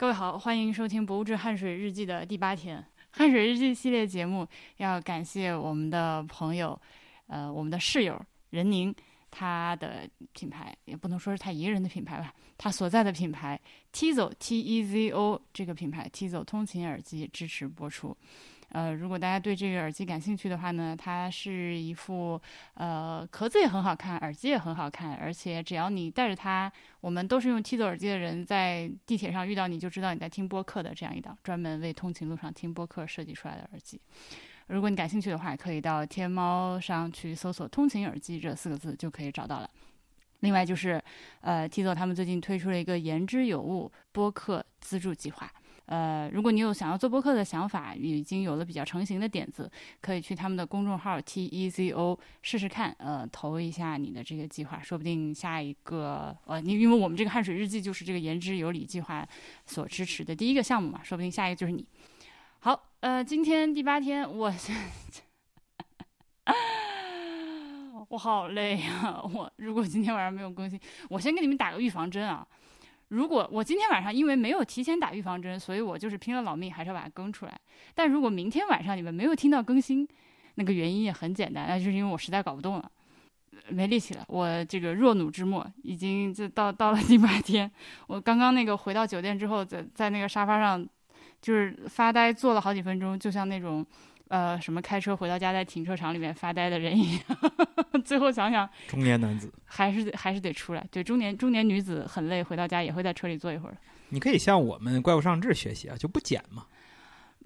各位好，欢迎收听《博物志汗水日记》的第八天。汗水日记系列节目要感谢我们的朋友，呃，我们的室友任宁，他的品牌也不能说是他一个人的品牌吧，他所在的品牌 Tizo T E Z O 这个品牌 Tizo 通勤耳机支持播出。呃，如果大家对这个耳机感兴趣的话呢，它是一副呃壳子也很好看，耳机也很好看，而且只要你带着它，我们都是用 Tizo 耳机的人，在地铁上遇到你就知道你在听播客的这样一档专门为通勤路上听播客设计出来的耳机。如果你感兴趣的话，可以到天猫上去搜索“通勤耳机”这四个字就可以找到了。另外就是，呃，Tizo 他们最近推出了一个言之有物播客资助计划。呃，如果你有想要做播客的想法，已经有了比较成型的点子，可以去他们的公众号 T E Z O 试试看，呃，投一下你的这个计划，说不定下一个，呃，你因为我们这个汗水日记就是这个言之有理计划所支持的第一个项目嘛，说不定下一个就是你。好，呃，今天第八天，我 我好累呀，我如果今天晚上没有更新，我先给你们打个预防针啊。如果我今天晚上因为没有提前打预防针，所以我就是拼了老命还是要把它更出来。但如果明天晚上你们没有听到更新，那个原因也很简单，那就是因为我实在搞不动了，没力气了。我这个弱弩之末已经就到到了第八天。我刚刚那个回到酒店之后，在在那个沙发上就是发呆坐了好几分钟，就像那种。呃，什么开车回到家，在停车场里面发呆的人一样，最后想想，中年男子还是得还是得出来。对，中年中年女子很累，回到家也会在车里坐一会儿。你可以向我们怪物上志学习啊，就不剪嘛。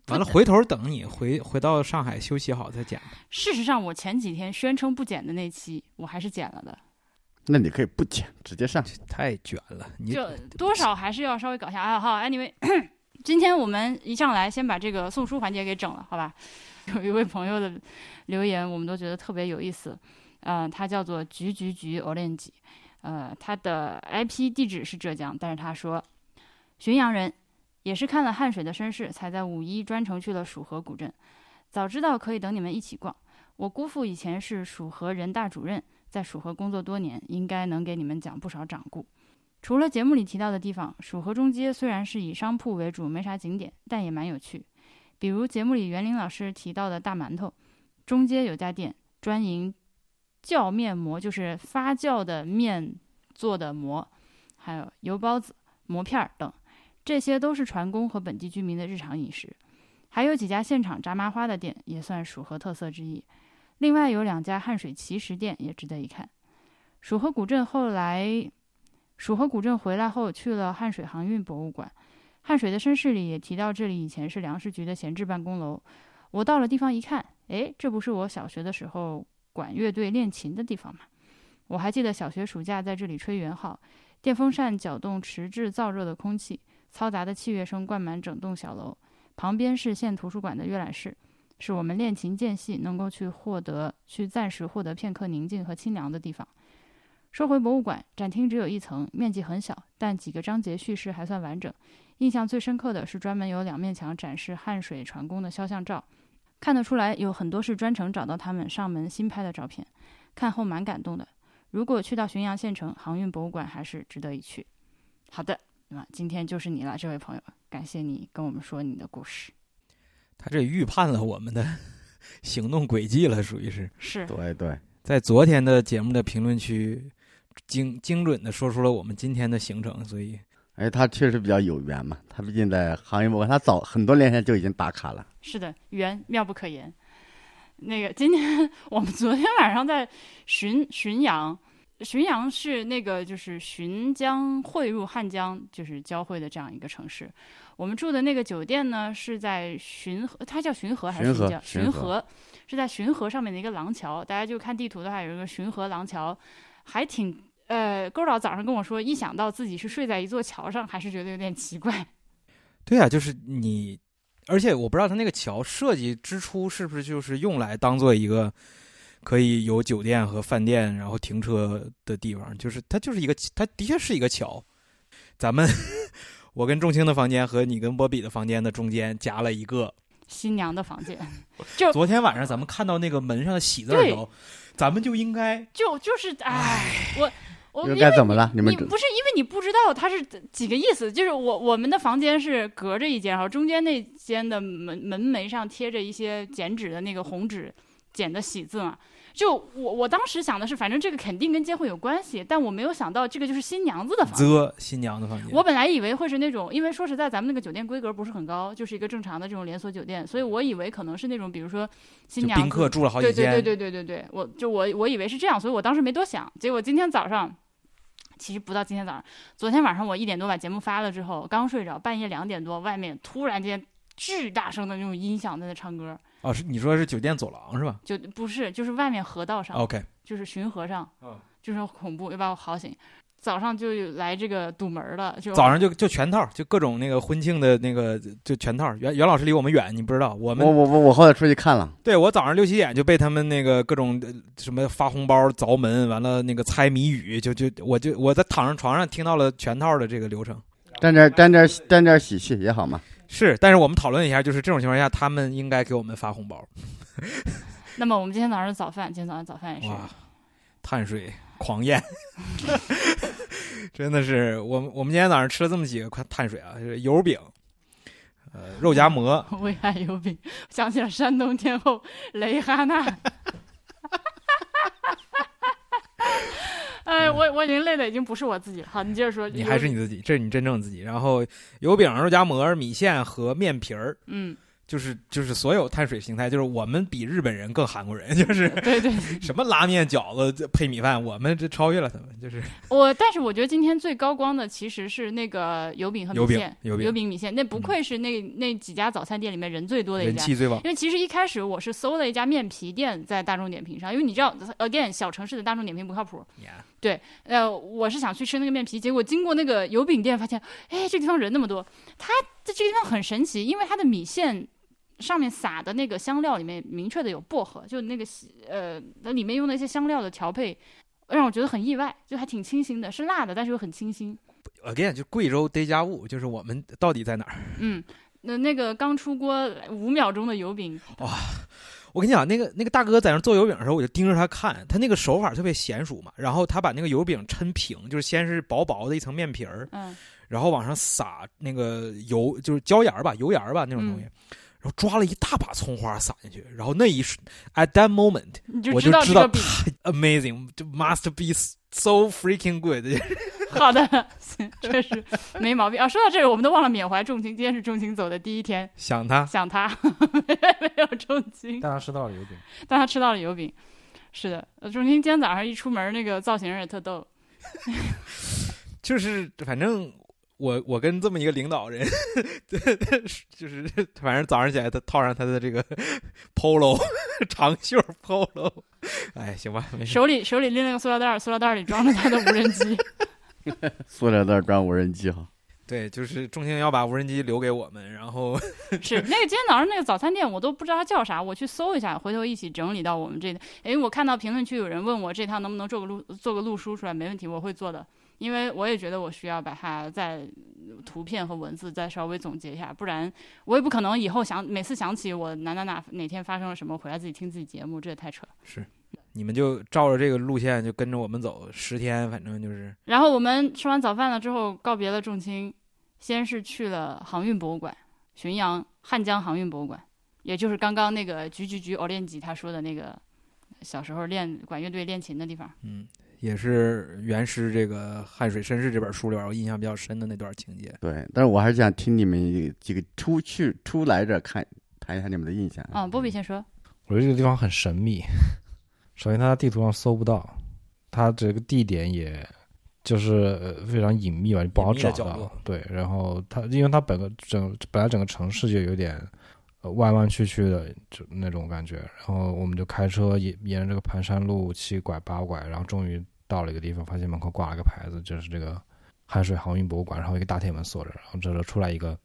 完了，回头等你回回到上海休息好再剪。事实上，我前几天宣称不剪的那期，我还是剪了的。那你可以不剪，直接上去。太卷了，你就多少还是要稍微搞一下爱。好，Anyway，今天我们一上来先把这个送书环节给整了，好吧？有一位朋友的留言，我们都觉得特别有意思。呃，他叫做橘橘橘 orange，呃，他的 IP 地址是浙江，但是他说浔阳人，也是看了汉水的身世，才在五一专程去了蜀河古镇。早知道可以等你们一起逛。我姑父以前是蜀河人大主任，在蜀河工作多年，应该能给你们讲不少掌故。除了节目里提到的地方，蜀河中街虽然是以商铺为主，没啥景点，但也蛮有趣。比如节目里袁林老师提到的大馒头，中街有家店专营酵面馍，就是发酵的面做的馍，还有油包子、馍片儿等，这些都是船工和本地居民的日常饮食。还有几家现场炸麻花的店，也算蜀河特色之一。另外有两家汉水奇食店也值得一看。蜀河古镇后来，蜀河古镇回来后去了汉水航运博物馆。汗水的身世里也提到，这里以前是粮食局的闲置办公楼。我到了地方一看，哎，这不是我小学的时候管乐队练琴的地方吗？我还记得小学暑假在这里吹圆号，电风扇搅动迟滞燥热的空气，嘈杂的器乐声灌满整栋小楼。旁边是县图书馆的阅览室，是我们练琴间隙能够去获得、去暂时获得片刻宁静和清凉的地方。说回博物馆，展厅只有一层，面积很小，但几个章节叙事还算完整。印象最深刻的是专门有两面墙展示汉水船工的肖像照，看得出来有很多是专程找到他们上门新拍的照片，看后蛮感动的。如果去到旬阳县城航运博物馆，还是值得一去。好的，那么今天就是你了，这位朋友，感谢你跟我们说你的故事。他这预判了我们的 行动轨迹了，属于是。是。对对，在昨天的节目的评论区，精精准的说出了我们今天的行程，所以。哎，他确实比较有缘嘛，他毕竟在行业博物馆，他早很多年前就已经打卡了。是的，缘妙不可言。那个今天我们昨天晚上在浔浔阳，浔阳是那个就是浔江汇入汉江，就是交汇的这样一个城市。我们住的那个酒店呢是在浔河，它叫浔河还是浔江？浔河是在浔河上面的一个廊桥，大家就看地图的话，有一个浔河廊桥，还挺。呃，勾导早上跟我说，一想到自己是睡在一座桥上，还是觉得有点奇怪。对啊，就是你，而且我不知道他那个桥设计之初是不是就是用来当做一个可以有酒店和饭店然后停车的地方，就是它就是一个，它的确是一个桥。咱们 我跟仲青的房间和你跟波比的房间的中间夹了一个新娘的房间。就昨天晚上咱们看到那个门上的喜字的时候，咱们就应该就就是哎，我。又我因为该怎么了？你们你不是因为你不知道它是几个意思，就是我我们的房间是隔着一间，然后中间那间的门门楣上贴着一些剪纸的那个红纸剪的喜字嘛。就我我当时想的是，反正这个肯定跟结婚有关系，但我没有想到这个就是新娘子的房间。则新娘的房间，我本来以为会是那种，因为说实在，咱们那个酒店规格不是很高，就是一个正常的这种连锁酒店，所以我以为可能是那种，比如说新娘宾客住了好几间，对对对对对对对，我就我我以为是这样，所以我当时没多想。结果今天早上，其实不到今天早上，昨天晚上我一点多把节目发了之后，刚睡着，半夜两点多，外面突然间巨大声的那种音响在那唱歌，哦，是你说是酒店走廊是吧就不是就是外面河道上，？OK，就是巡河上，嗯就是很恐怖，又把我嚎醒。早上就来这个堵门了，就早上就就全套，就各种那个婚庆的那个就全套。袁袁老师离我们远，你不知道，我们我我我我后来出去看了，对我早上六七点就被他们那个各种呃什么发红包、凿门，完了那个猜谜语，就就我就我在躺上床上听到了全套的这个流程。沾点沾点沾点喜气也好嘛。是，但是我们讨论一下，就是这种情况下，他们应该给我们发红包。那么我们今天早上的早饭，今天早上早饭也是，碳水狂宴，真的是我们我们今天早上吃了这么几个快碳水啊，就是油饼，呃，肉夹馍，为爱油饼，想起了山东天后蕾哈娜。哎，我我已经累的已经不是我自己了。好，你接着说。你还是你自己，这是你真正自己。然后油饼、肉夹馍、米线和面皮儿，嗯，就是就是所有碳水形态，就是我们比日本人更韩国人，就是对对，什么拉面、饺子配米饭，我们这超越了他们，就是我但是我觉得今天最高光的其实是那个油饼和米线，油饼油饼米线，那不愧是那那几家早餐店里面人最多的一家。人气最旺。因为其实一开始我是搜了一家面皮店在大众点评上，因为你知道，again 小城市的大众点评不靠谱。Yeah 呃，我是想去吃那个面皮，结果经过那个油饼店，发现，哎，这地方人那么多。它这这个地方很神奇，因为它的米线上面撒的那个香料里面明确的有薄荷，就那个呃，它里面用的一些香料的调配，让我觉得很意外，就还挺清新的，是辣的，但是又很清新。again 就贵州 day 家务，就是我们到底在哪儿？嗯，那那个刚出锅五秒钟的油饼，我跟你讲，那个那个大哥在那做油饼的时候，我就盯着他看，他那个手法特别娴熟嘛。然后他把那个油饼抻平，就是先是薄薄的一层面皮儿，嗯，然后往上撒那个油，就是椒盐儿吧，油盐儿吧那种东西，然后抓了一大把葱花撒进去，然后那一瞬 at that moment 你就我知道这个就知道饼。amazing，就 must be so freaking good。好的，行确实没毛病啊。说到这个，我们都忘了缅怀重情，今天是重情走的第一天，想他，想他 没有重青，但他吃到了油饼，但他吃到了油饼。是的，呃重青今天早上一出门，那个造型也特逗。就是反正我我跟这么一个领导人，就是反正早上起来他套上他的这个 polo 长袖 polo，哎，行吧，没事。手里手里拎了个塑料袋儿，塑料袋儿里装着他的无人机。塑料袋装无人机哈。对，就是中兴要把无人机留给我们，然后是那个今天早上那个早餐店，我都不知道它叫啥，我去搜一下，回头一起整理到我们这里。诶，我看到评论区有人问我这趟能不能做个录做个录书出来，没问题，我会做的。因为我也觉得我需要把它在图片和文字再稍微总结一下，不然我也不可能以后想每次想起我哪哪哪哪天发生了什么，回来自己听自己节目，这也太扯了。是你们就照着这个路线就跟着我们走十天，反正就是然后我们吃完早饭了之后，告别了重青，先是去了航运博物馆，浔阳汉江航运博物馆，也就是刚刚那个菊菊菊偶练吉他说的那个小时候练管乐队练琴的地方。嗯，也是原诗这个《汉水绅士》这本书里边我印象比较深的那段情节。对，但是我还是想听你们几个出去出来者看谈一下你们的印象。嗯，波比先说。我觉得这个地方很神秘。首先，它在地图上搜不到，它这个地点也就是呃非常隐秘吧，你不好找到。对，然后它因为它本个整本来整个城市就有点呃弯弯曲曲的就那种感觉，然后我们就开车沿沿着这个盘山路七拐八拐，然后终于到了一个地方，发现门口挂了个牌子，就是这个汉水航运博物馆，然后一个大铁门锁着，然后这时候出来一个，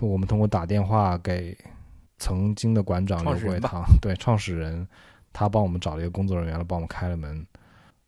我们通过打电话给曾经的馆长刘创始人吧桂堂，对创始人，他帮我们找了一个工作人员来帮我们开了门，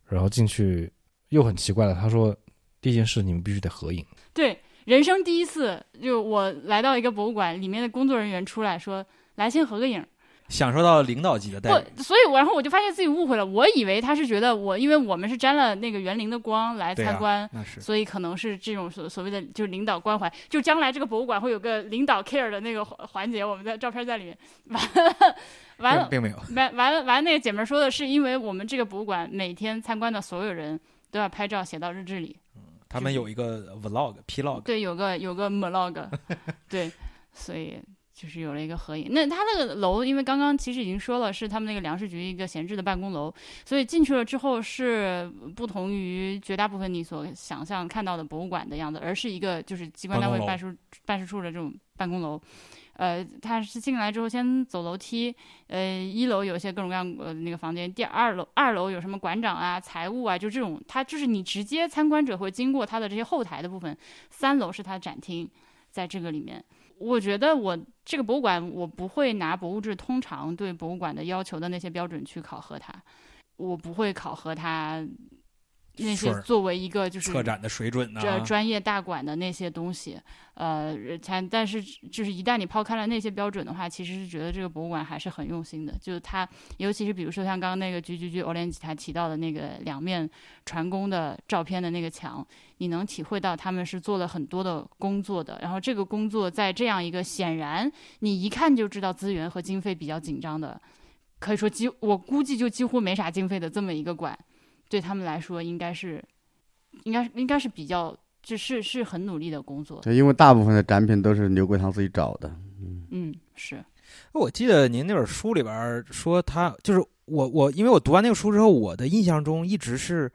然后进去又很奇怪的，他说第一件事你们必须得合影，对，人生第一次，就我来到一个博物馆，里面的工作人员出来说：“来，先合个影。”享受到领导级的待遇。不，所以我然后我就发现自己误会了，我以为他是觉得我，因为我们是沾了那个园林的光来参观，那是所以可能是这种所所谓的就是领导关怀，就将来这个博物馆会有个领导 care 的那个环环节，我们的照片在里面。完了，完了，并并没有。完完了，完了，那个姐们儿说的是，因为我们这个博物馆每天参观的所有人都要拍照写到日志里，他们有一个 vlog、plog，对，有个有个 vlog，对，所以就是有了一个合影。那他那个楼，因为刚刚其实已经说了，是他们那个粮食局一个闲置的办公楼，所以进去了之后是不同于绝大部分你所想象看到的博物馆的样子，而是一个就是机关单位办事办事处的这种办公楼。呃，他是进来之后先走楼梯，呃，一楼有些各种各样呃那个房间，第二楼二楼有什么馆长啊、财务啊，就这种，他就是你直接参观者会经过他的这些后台的部分，三楼是他的展厅，在这个里面，我觉得我这个博物馆我不会拿博物志通常对博物馆的要求的那些标准去考核它，我不会考核它那些作为一个就是策展的水准呢、这专业大馆的那些东西，呃，才但是就是一旦你抛开了那些标准的话，其实是觉得这个博物馆还是很用心的。就是它，尤其是比如说像刚刚那个菊菊菊欧连吉他提到的那个两面船工的照片的那个墙，你能体会到他们是做了很多的工作的。然后这个工作在这样一个显然你一看就知道资源和经费比较紧张的，可以说几我估计就几乎没啥经费的这么一个馆，对他们来说应该是。应该应该是比较，就是是很努力的工作。对，因为大部分的展品都是刘桂堂自己找的。嗯嗯，是，我记得您那本书里边说他就是我我，因为我读完那个书之后，我的印象中一直是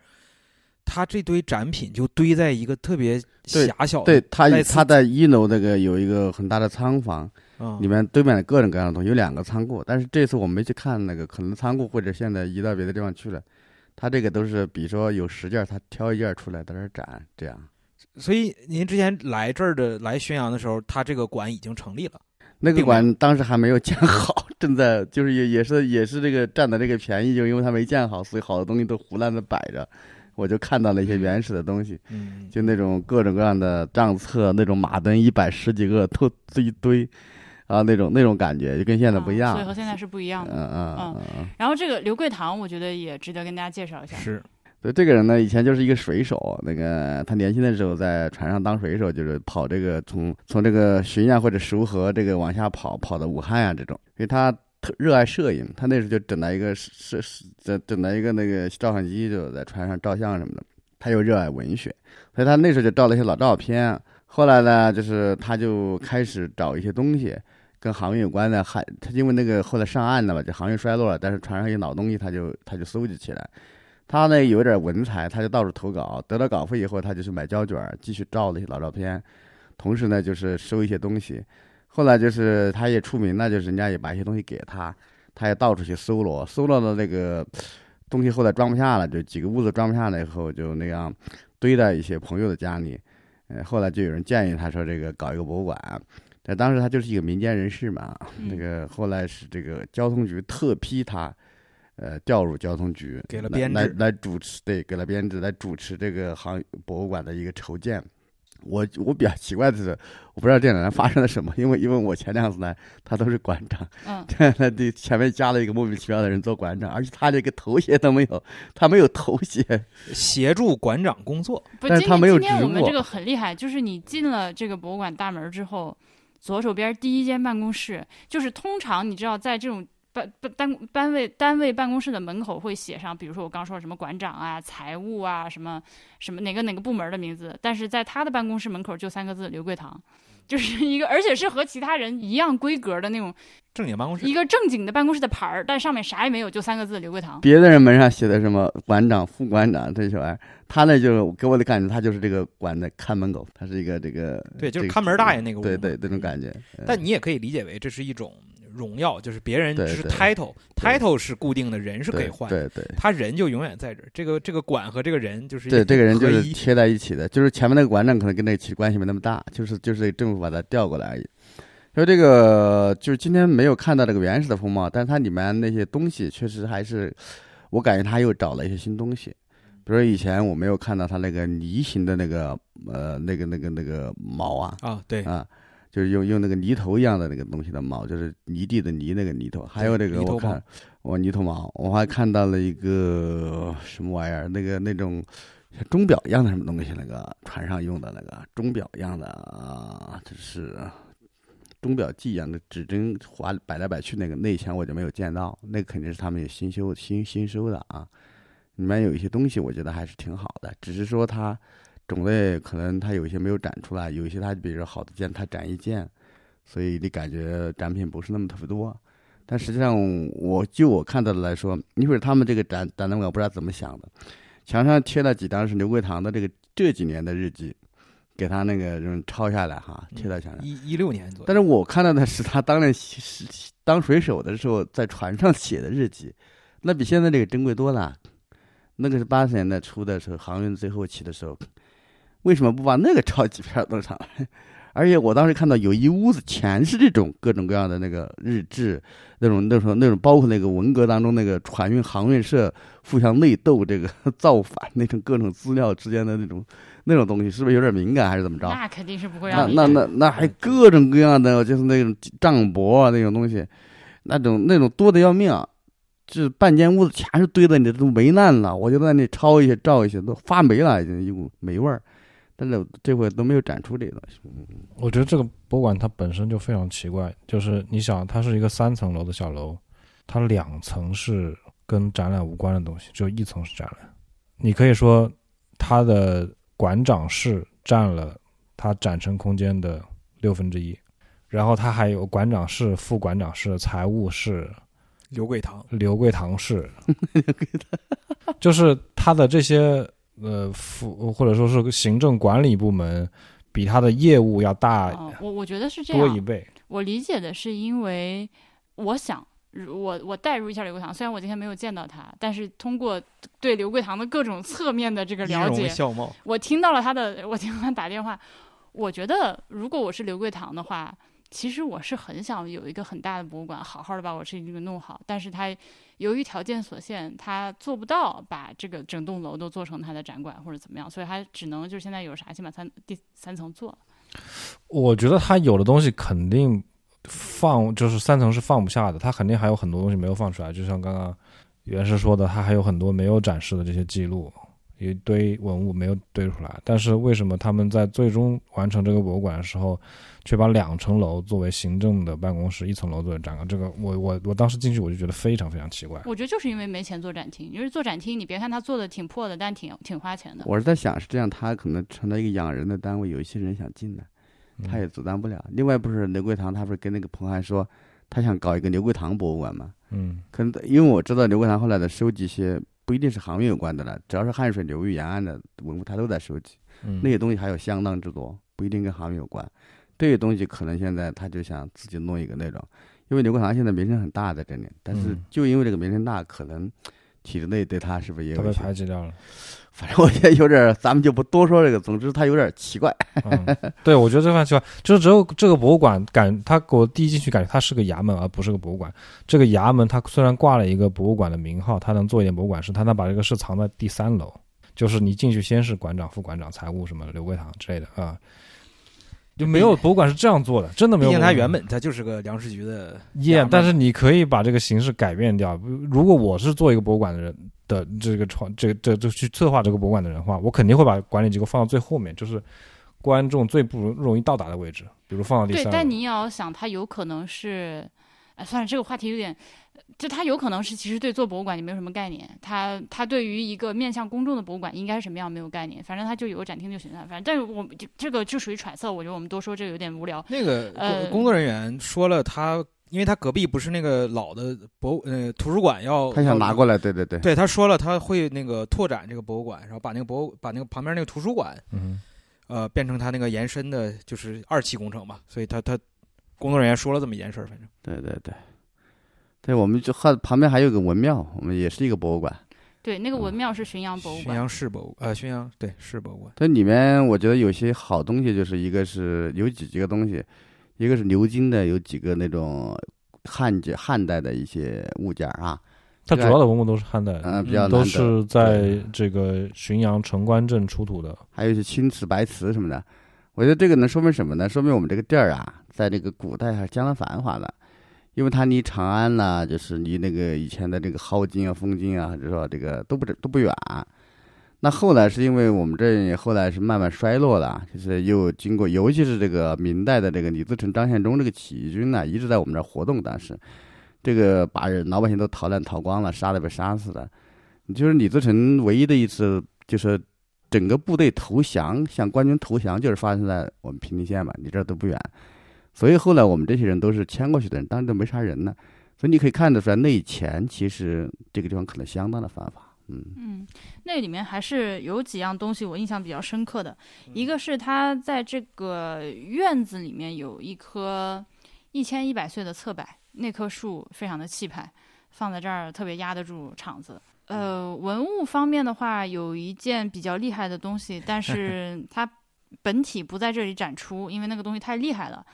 他这堆展品就堆在一个特别狭小的，对他他在一楼那个有一个很大的仓房，嗯里面堆满了各种各样的东西，有两个仓库。但是这次我没去看那个，可能仓库或者现在移到别的地方去了。他这个都是，比如说有十件，他挑一件出来在这儿展，这样。所以您之前来这儿的来宣阳的时候，他这个馆已经成立了。那个馆当时还没有建好，正在就是也也是也是这个占的这个便宜，就因为它没建好，所以好多东西都胡乱的摆着。我就看到了一些原始的东西，嗯，就那种各种各样的账册，那种马灯一百十几个都都一堆，啊，那种那种感觉就跟现在不一样。啊所以和现在是不一样嗯的。嗯嗯嗯。然后这个刘桂堂，我觉得也值得跟大家介绍一下。是对这个人呢，以前就是一个水手。那个他年轻的时候在船上当水手，就是跑这个从从这个浔阳或者熟河这个往下跑，跑到武汉啊这种。因为他特热爱摄影，他那时候就整了一个摄摄整整了一个那个照相机，就在船上照相什么的。他又热爱文学，所以他那时候就照了一些老照片。后来呢，就是他就开始找一些东西跟航运有关的，还他因为那个后来上岸了嘛，就航运衰落了，但是船上有老东西，他就他就搜集起来。他呢有点文采，他就到处投稿，得到稿费以后，他就去买胶卷，继续照那些老照片，同时呢就是收一些东西。后来就是他也出名了，就是人家也把一些东西给他，他也到处去搜罗，搜罗的那个东西后来装不下了，就几个屋子装不下了以后，就那样堆在一些朋友的家里。呃，后来就有人建议他说这个搞一个博物馆，但当时他就是一个民间人士嘛，嗯 那个后来是这个交通局特批他，呃，调入交通局，来给了编制来来主持，对，给了编制来主持这个航博物馆的一个筹建。我我比较奇怪的是，我不知道这两年发生了什么，因为因为我前两次来，他都是馆长，嗯，这他的前面加了一个莫名其妙的人做馆长，而且他连个头衔都没有，他没有头衔，协助馆长工作。不，但是他没有职务今天我们这个很厉害，就是你进了这个博物馆大门之后，左手边第一间办公室，就是通常你知道在这种。办单单位单位办公室的门口会写上，比如说我刚说什么馆长啊、财务啊、什么什么哪个哪个部门的名字，但是在他的办公室门口就三个字刘桂堂，就是一个，而且是和其他人一样规格的那种正经办公室一个正经的办公室的牌儿，但上面啥也没有，就三个字刘桂堂。别的人门上写的什么馆长、副馆长这些玩意儿，他那就给我的感觉，他就是这个馆的看门狗，他是一个这个对，就是看门大爷那个对对那种感觉。但你也可以理解为这是一种荣耀，就是别人是对对 title，title 是固定的，人是可以对换，对对他人就永远在这儿。这个这个馆和这个人就是对，这个人就是贴在一起的，就是前面那个馆长可能跟那个其实关系没那么大，就是就是政府把他调过来而已。所以这个就是今天没有看到这个原始的风貌，但是它里面那些东西确实还是，我感觉他又找了一些新东西。比如说以前我没有看到他那个梨形的那个呃那个那个那个毛啊啊，对，啊，就是用用那个泥头一样的那个东西的毛，就是泥地的泥那个泥头。还有这个我看我泥头毛，我还看到了一个什么玩意儿，那个那种像钟表一样的什么东西，那个船上用的那个钟表一样的啊，就是钟表记一样的指针划摆来摆去那个，那以前我就没有见到，那个肯定是他们有新修新新收的啊。里面有一些东西，我觉得还是挺好的，只是说它种类可能它有一些没有展出来，有一些它比如说好的件它展一件，所以你感觉展品不是那么特别多。但实际上，我就我看到的来说，一会儿他们这个展展览馆不知道怎么想的，墙上贴了几张是刘桂堂的这个这几年的日记，给他那个人抄下来哈，贴到墙上。一一六年左右，但是我看到的是他当年是 当水手的时候在船上写的日记，那比现在这个珍贵多了。那个是八十年代初的时候，航运最后期的时候，为什么不把那个抄几篇弄上来？而且我当时看到有一屋子全是这种各种各样的那个日志，那种那种那种，包括那个文革当中那个船运航运社互相内斗、这个 造反那种各种资料之间的那种那种东西，是不是有点敏感还是怎么着？那肯定是不会那让你那那那还各种各样的，就是那种账簿啊那种东西，那种那种多的要命啊。这半间屋子全是堆的，你都霉烂了。我就在那抄一些、照一些，都发霉了，已经一股霉味儿。但是这回都没有展出这个东西。我觉得这个博物馆它本身就非常奇怪，就是你想，它是一个三层楼的小楼，它两层是跟展览无关的东西，只有一层是展览。你可以说，它的馆长室占了它展陈空间的六分之一，然后它还有馆长室、副馆长室、财务室。刘桂堂，刘桂堂室，就是他的这些呃副或者说是行政管理部门，比他的业务要大。哦、我我觉得是这样，多一倍。我理解的是，因为我想，我我代入一下刘桂堂，虽然我今天没有见到他，但是通过对刘桂堂的各种侧面的这个了解，我听到了他的，我听他打电话，我觉得如果我是刘桂堂的话。其实我是很想有一个很大的博物馆，好好的把我这个弄好。但是他由于条件所限，他做不到把这个整栋楼都做成他的展馆或者怎么样，所以他只能就是现在有啥先把三第三层做了。我觉得他有的东西肯定放，就是三层是放不下的，他肯定还有很多东西没有放出来。就像刚刚袁师说的，他还有很多没有展示的这些记录。一堆文物没有堆出来，但是为什么他们在最终完成这个博物馆的时候，却把两层楼作为行政的办公室，一层楼作为展馆？这个我我我当时进去我就觉得非常非常奇怪。我觉得就是因为没钱做展厅，因为做展厅，你别看他做的挺破的，但挺挺花钱的。我是在想是这样，他可能成了一个养人的单位，有一些人想进来，他也阻挡不了。另外不是刘桂堂，他不是跟那个彭汉说，他想搞一个刘桂堂博物馆吗？嗯，可能因为我知道刘桂堂后来的收集一些。不一定是航运有关的了，只要是汉水流域沿岸的文物，他都在收集。那些东西还有相当之多，不一定跟航运有关。这些东西可能现在他就想自己弄一个那种，因为刘国堂现在名声很大在这里，但是就因为这个名声大，可能体制内对他是不是也有被排挤掉了？反正我觉得有点，咱们就不多说这个。总之，他有点奇怪。对，我觉得这番奇怪，就是只有这个博物馆感，他给我第一进去感觉它是个衙门，而不是个博物馆。这个衙门，它虽然挂了一个博物馆的名号，它能做一点博物馆事，它能把这个事藏在第三楼，就是你进去先是馆长、副馆长、财务什么刘桂堂之类的啊。就没有博物馆是这样做的，真的没有。毕竟它原本它就是个粮食局的业，但是你可以把这个形式改变掉。如果我是做一个博物馆的人的这个创这个这这去策划这个博物馆的人话，我肯定会把管理机构放到最后面，就是观众最不容易到达的位置，比如放到第三。对，但你也要想，它有可能是，哎，算了，这个话题有点。就他有可能是其实对做博物馆你没有什么概念，他他对于一个面向公众的博物馆应该是什么样没有概念，反正他就有个展厅就行了。反正但是我们这个就属于揣测，我觉得我们多说这个有点无聊。那个呃工作人员说了，他因为他隔壁不是那个老的博呃图书馆要，他想拿过来，对对对，对他说了他会那个拓展这个博物馆，然后把那个博物把那个旁边那个图书馆，嗯，呃变成他那个延伸的，就是二期工程嘛。所以他他工作人员说了这么一件事儿，反正对对对。对，我们就还旁边还有个文庙，我们也是一个博物馆。对，那个文庙是浔阳博物馆。浔阳市博物呃，浔阳对市博物馆。它里面我觉得有些好东西，就是一个是有几几个东西，一个是鎏金的，有几个那种汉简汉代的一些物件啊。它主要的文物都是汉代，嗯，比较都是在这个浔阳城关镇出土的。还有一些青瓷、白瓷什么的。我觉得这个能说明什么呢？说明我们这个地儿啊，在这个古代还是相当繁华的，因为它离长安呢、就是离那个以前的这个镐京啊、丰京啊，或者说这个都不都不远。那后来是因为我们这后来是慢慢衰落了，就是又经过，尤其是这个明代的这个李自成、张献忠这个起义军呢，一直在我们这儿活动，当时这个把人老百姓都逃难逃光了，杀了被杀死了。就是李自成唯一的一次，就是整个部队投降，向官军投降，就是发生在我们平定县嘛，离这儿都不远。所以后来我们这些人都是迁过去的人，当时都没啥人呢。所以你可以看得出来，那以前其实这个地方可能相当的繁华。嗯，嗯，那里面还是有几样东西我印象比较深刻的，一个是他在这个院子里面有一棵一千一百岁的侧柏，那棵树非常的气派，放在这儿特别压得住场子。呃，文物方面的话，有一件比较厉害的东西，但是 它本体不在这里展出，因为那个东西太厉害了。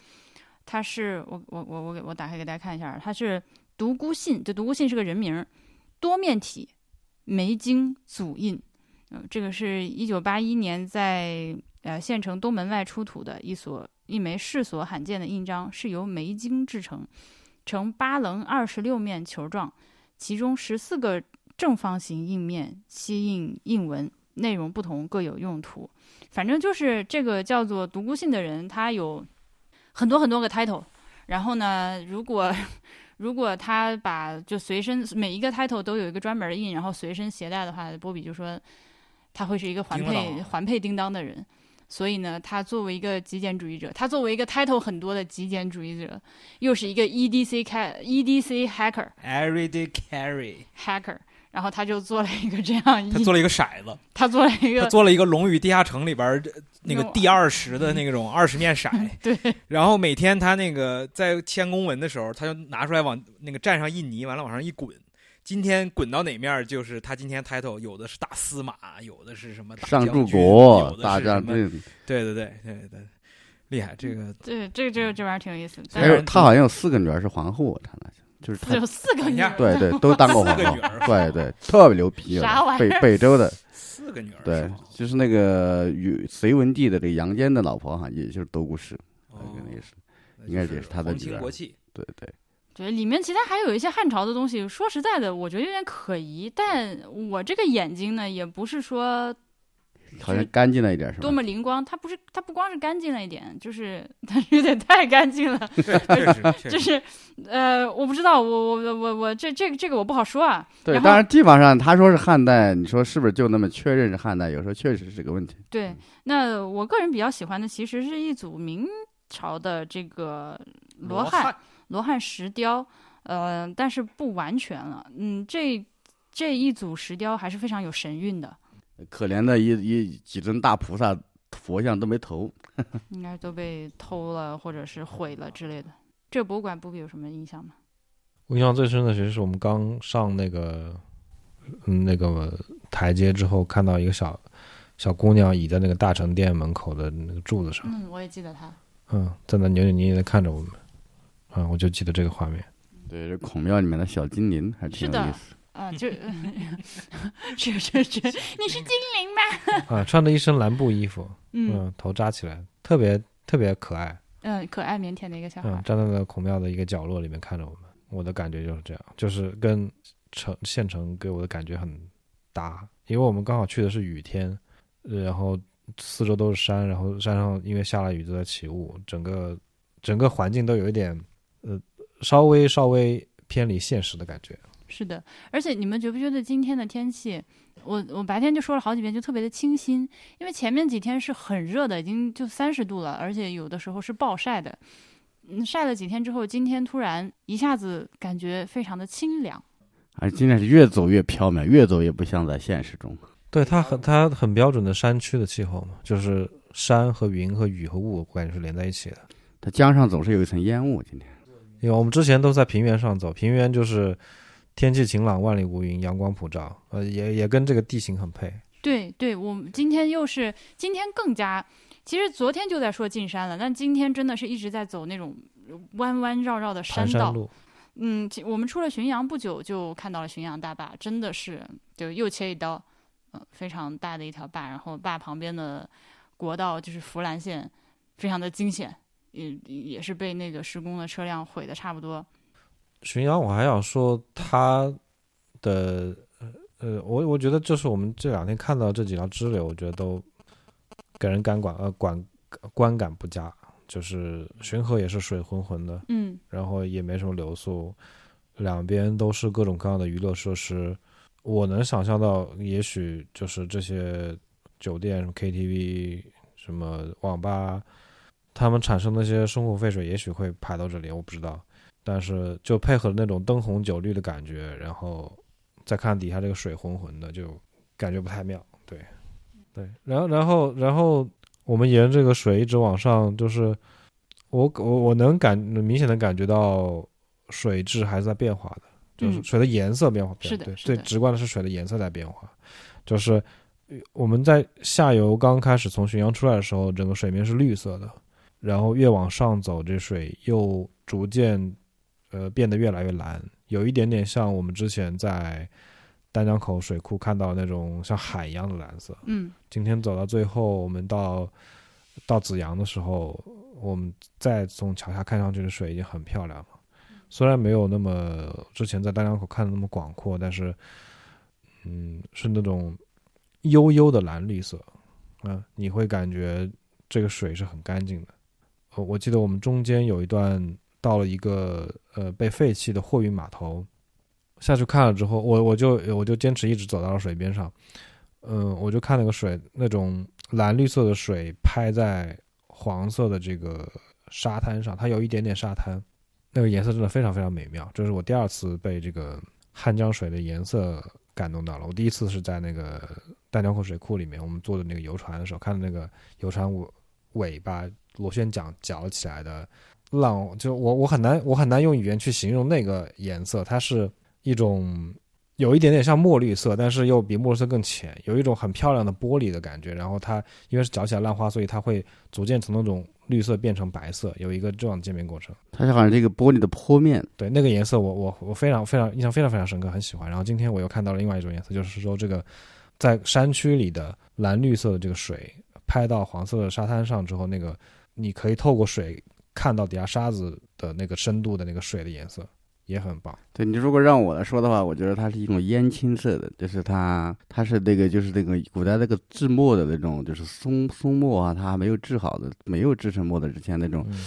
它是我我我我给我打开给大家看一下，它是独孤信，这独孤信是个人名儿，多面体梅经祖印，嗯、这个是一九八一年在呃县城东门外出土的一所一枚世所罕见的印章，是由梅经制成，呈八棱二十六面球状，其中十四个正方形印面漆印印文，内容不同，各有用途。反正就是这个叫做独孤信的人，他有很多很多个 title。然后呢，如果如果他把就随身每一个 title 都有一个专门的印，然后随身携带的话，波比就说他会是一个环叮佩环佩叮当的人。所以呢，他作为一个极简主义者，他作为一个 title 很多的极简主义者，又是一个 E EDC 开 EDC hacker Everyday carry，hacker，然后他就做了一个这样一，他做了一个骰子，他做了一个他做了一个《龙与地下城》里边儿那个第二十的那种二十面骰，对，然后每天他那个在签公文的时候，他就拿出来往那个蘸上印泥，完了往上一滚。今天滚到哪面儿，就是他今天 title 有的是大司马，有的是什么大上柱将军国有、的大是什么将军，对对对对对，厉害！这个对这这这这玩意儿挺有意思。还有他好像有四个女儿是皇后，我看了，就是他有 四个女儿，对对，都当过皇后对对，特别牛逼。啥玩意儿北北周的，四个女儿对，就是那个与隋文帝的这个杨坚的老婆哈，也就是独孤氏，哦可能也是，应该也是他的女儿。对对。对，里面其他还有一些汉朝的东西，说实在的，我觉得有点可疑。但我这个眼睛呢，也不是说好像干净了一点是吧多？么灵光，它不是，它不光是干净了一点，就是它有点太干净了。确确实，确实就是，呃，我不知道，我我我我这这个这个我不好说啊。对，当然地方上他说是汉代，你说是不是就那么确认是汉代？有时候确实是个问题。对，那我个人比较喜欢的其实是一组明朝的这个罗汉罗汉石雕，呃，但是不完全了。嗯，这这一组石雕还是非常有神韵的，可怜的一一几尊大菩萨佛像都没头，应该都被偷了或者是毁了之类的。这博物馆不比有什么印象吗？我印象最深的其实是我们刚上那个嗯那个台阶之后，看到一个小小姑娘倚在那个大成殿门口的那个柱子上，嗯，我也记得她。嗯，在那扭扭捏捏的看着我们，嗯，我就记得这个画面。对，这孔庙里面的小精灵还挺有意思。啊，就 是是是，你是精灵吗？啊，穿着一身蓝布衣服，嗯嗯，头扎起来，特别特别可爱，嗯，可爱腼腆的一个小孩嗯，站在那孔庙的一个角落里面看着我们，我的感觉就是这样，就是跟城县城给我的感觉很搭，因为我们刚好去的是雨天，呃然后四周都是山，然后山上因为下了雨都在起雾，整个整个环境都有一点呃稍微稍微偏离现实的感觉。是的，而且你们觉不觉得今天的天气，我我白天就说了好几遍，就特别的清新，因为前面几天是很热的，已经就三十度了，而且有的时候是暴晒的。嗯，晒了几天之后，今天突然一下子感觉非常的清凉。而今天是越走越缥缈，越走越不像在现实中。对它很它很标准的山区的气候嘛，就是山和云和雨和雾，我感觉是连在一起的。它江上总是有一层烟雾。今天因为我们之前都在平原上走，平原就是天气晴朗、万里无云、阳光普照，呃，也也跟这个地形很配。对对，我们今天又是今天更加，其实昨天就在说进山了，但今天真的是一直在走那种弯弯绕绕的山道。嗯，我们出了浔阳不久，就看到了浔阳大坝，真的是就又切一刀，嗯、非常大的一条坝，然后坝旁边的国道就是福兰线，非常的惊险，也也是被那个施工的车辆毁的差不多。巡洋我还想说它的呃，我我觉得就是我们这两天看到这几条支流，我觉得都给人感管呃管观感不佳，就是巡河也是水浑浑的，嗯然后也没什么流速，两边都是各种各样的娱乐设施。我能想象到，也许就是这些酒店、什么 KTV、什么网吧，他们产生那些生活废水，也许会排到这里，我不知道。但是就配合那种灯红酒绿的感觉，然后再看底下这个水浑浑的，就感觉不太妙。对，对，然后然后然后我们沿这个水一直往上，就是我我我能感明显的感觉到水质还是在变化的，就是嗯水的颜色变化。对，是的是的最直观的是水的颜色在变化，就是呃我们在下游刚开始从浔阳出来的时候，整个水面是绿色的，然后越往上走，这水又逐渐呃变得越来越蓝，有一点点像我们之前在丹江口水库看到那种像海一样的蓝色。嗯今天走到最后，我们到到紫阳的时候，我们再从桥下看上去的水已经很漂亮了。虽然没有那么之前在丹江口看的那么广阔，但是，嗯，是那种悠悠的蓝绿色，嗯，你会感觉这个水是很干净的。呃，我记得我们中间有一段到了一个呃被废弃的货运码头，下去看了之后，我我就我就坚持一直走到了水边上，嗯，我就看那个水，那种蓝绿色的水拍在黄色的这个沙滩上，它有一点点沙滩，那个颜色真的非常非常美妙。这是我第二次被这个汉江水的颜色感动到了。我第一次是在那个丹江口水库里面，我们坐的那个游船的时候，看到那个游船尾尾巴螺旋桨绞起来的浪，就我我很难我很难用语言去形容那个颜色，它是一种。有一点点像墨绿色，但是又比墨绿色更浅，有一种很漂亮的玻璃的感觉。然后它因为是搅起来浪花，所以它会逐渐从那种绿色变成白色，有一个这样的渐变过程。它是好像这个玻璃的坡面，对那个颜色我，我我非常非常印象非常非常深刻，很喜欢。然后今天我又看到了另外一种颜色，就是说这个在山区里的蓝绿色的这个水拍到黄色的沙滩上之后，那个你可以透过水看到底下沙子的那个深度的那个水的颜色，也很棒。对你如果让我来说的话，我觉得它是一种烟青色的，就是它它是那个就是那个古代那个制墨的那种，就是松松墨啊，它还没有制好的，没有制成墨的之前那种嗯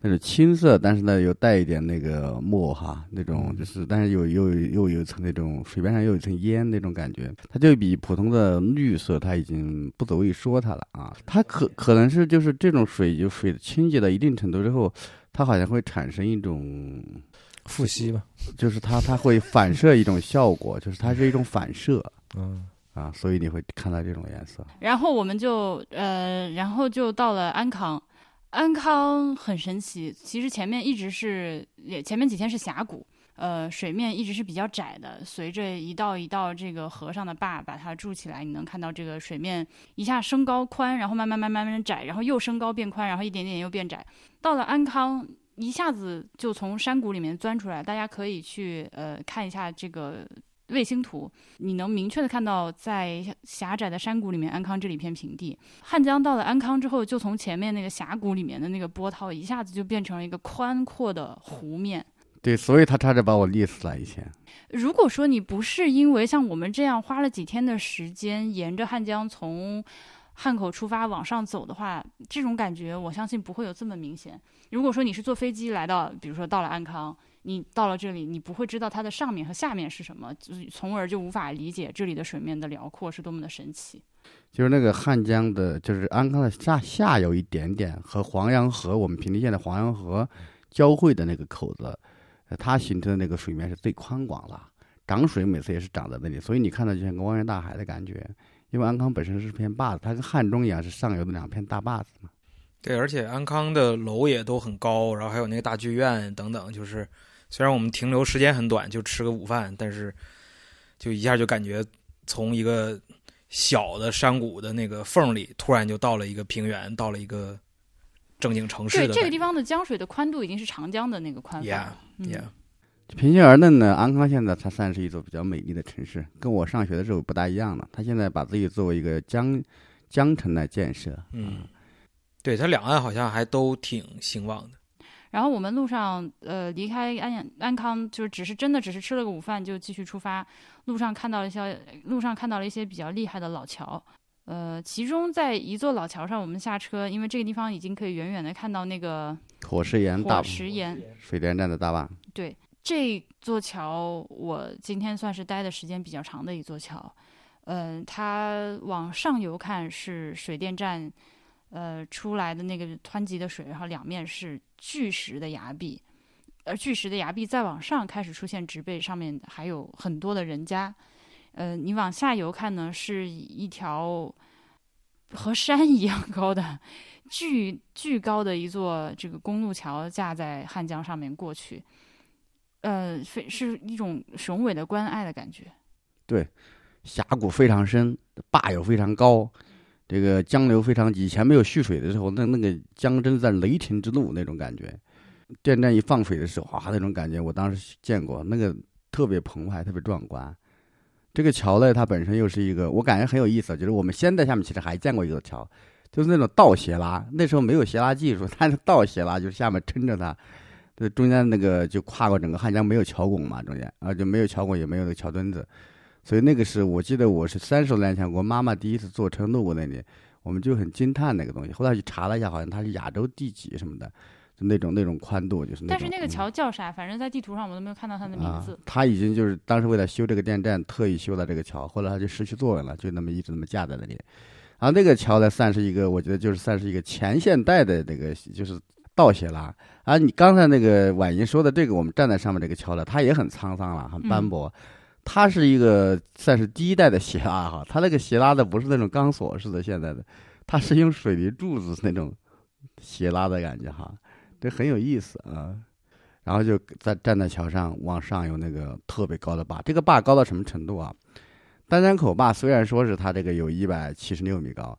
那种青色，但是呢又带一点那个墨哈，那种就是但是又又又有一层那种水边上又有一层烟那种感觉，它就比普通的绿色它已经不足以说它了啊，它可可能是就是这种水就水清洁到一定程度之后，它好像会产生一种。复吸吧，就是它它会反射一种效果，就是它是一种反射嗯啊，所以你会看到这种颜色。然后我们就呃，然后就到了安康。安康很神奇，其实前面一直是，也前面几天是峡谷，呃，水面一直是比较窄的。随着一道一道这个河上的坝把它筑起来，你能看到这个水面一下升高宽，然后慢慢慢慢慢慢窄，然后又升高变宽，然后一点点又变窄。到了安康，一下子就从山谷里面钻出来，大家可以去呃看一下这个卫星图，你能明确的看到，在狭窄的山谷里面，安康这里一片平地。汉江到了安康之后，就从前面那个峡谷里面的那个波涛，一下子就变成了一个宽阔的湖面。对，所以他差点把我溺死了。以前如果说你不是因为像我们这样花了几天的时间，沿着汉江从汉口出发往上走的话，这种感觉我相信不会有这么明显。如果说你是坐飞机来到，比如说到了安康，你到了这里，你不会知道它的上面和下面是什么，就是从而就无法理解这里的水面的辽阔是多么的神奇。就是那个汉江的，就是安康的下下游一点点和黄洋河，我们平地县的黄洋河交汇的那个口子，呃它形成的那个水面是最宽广了。涨水每次也是涨在那里，所以你看到就像个汪洋大海的感觉。因为安康本身是片坝子，它跟汉中一样是上游的两片大坝子嘛。对，而且安康的楼也都很高，然后还有那个大剧院等等，就是虽然我们停留时间很短，就吃个午饭，但是就一下就感觉从一个小的山谷的那个缝里，突然就到了一个平原，到了一个正经城市对，这个地方的江水的宽度已经是长江的那个宽度 Yeah, 了。嗯 Yeah，平心而论呢，安康现在它算是一座比较美丽的城市，跟我上学的时候不大一样了。它现在把自己作为一个江江城来建设，嗯，对，它两岸好像还都挺兴旺的。然后我们路上呃离开安阳安康，就是只是真的只是吃了个午饭就继续出发。路上看到了一些路上看到了一些比较厉害的老桥，呃，其中在一座老桥上，我们下车，因为这个地方已经可以远远的看到那个火石岩大火石岩。水电站的大坝。对，这座桥我今天算是待的时间比较长的一座桥。嗯、它往上游看是水电站，呃，出来的那个湍急的水，然后两面是巨石的崖壁，而巨石的崖壁再往上开始出现植被，上面还有很多的人家。呃，你往下游看呢，是一条和山一样高的巨巨高的一座这个公路桥架在汉江上面过去，呃，非是一种雄伟的关爱的感觉。对峡谷非常深，坝又非常高，这个江流非常急。以前没有蓄水的时候，那那个江真的在雷霆之怒那种感觉。电站一放水的时候，哇，那种感觉我当时见过，那个特别澎湃，特别壮观。这个桥呢，它本身又是一个，我感觉很有意思。就是我们现在下面其实还见过一座桥，就是那种倒斜拉。那时候没有斜拉技术，它是倒斜拉，就是下面撑着它，这中间那个就跨过整个汉江，没有桥拱嘛，中间啊就没有桥拱，也没有那个桥墩子。所以那个是我记得我是三十多年前，我妈妈第一次坐车路过那里，我们就很惊叹那个东西。后来去查了一下，好像它是亚洲第几什么的，就那种那种宽度，就是那种。但是那个嗯桥叫啥？反正在地图上我都没有看到它的名字啊。。已经就是当时为了修这个电站，特意修了这个桥，后来它就失去作用了，就那么一直那么架在那里。然后那个桥呢，算是一个，我觉得就是算是一个前现代的那个就是倒斜拉。啊，你刚才那个婉莹说的这个，我们站在上面这个桥呢，它也很沧桑了，很斑驳。它是一个算是第一代的斜拉哈，它那个斜拉的不是那种钢索式的现在的，它是用水泥柱子那种斜拉的感觉哈，这很有意思啊。然后就在站在桥上往上有那个特别高的坝，这个坝高到什么程度啊？丹江口坝虽然说是它这个有一百七十六米高，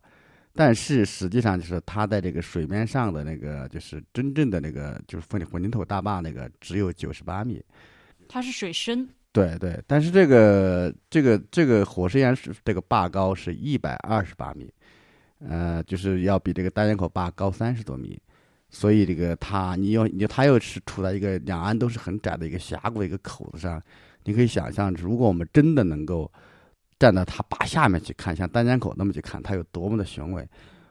但是实际上就是它在这个水面上的那个就是真正的那个就是混混凝土大坝那个只有九十八米。它是水深，对对，但是这个这个这个火石岩是这个坝高是一百二十八米，呃，就是要比这个丹江口坝高三十多米，所以这个它你又你它又是处在一个两岸都是很窄的一个峡谷的一个口子上，你可以想象，如果我们真的能够站到它坝下面去看，像丹江口那么去看，它有多么的雄伟。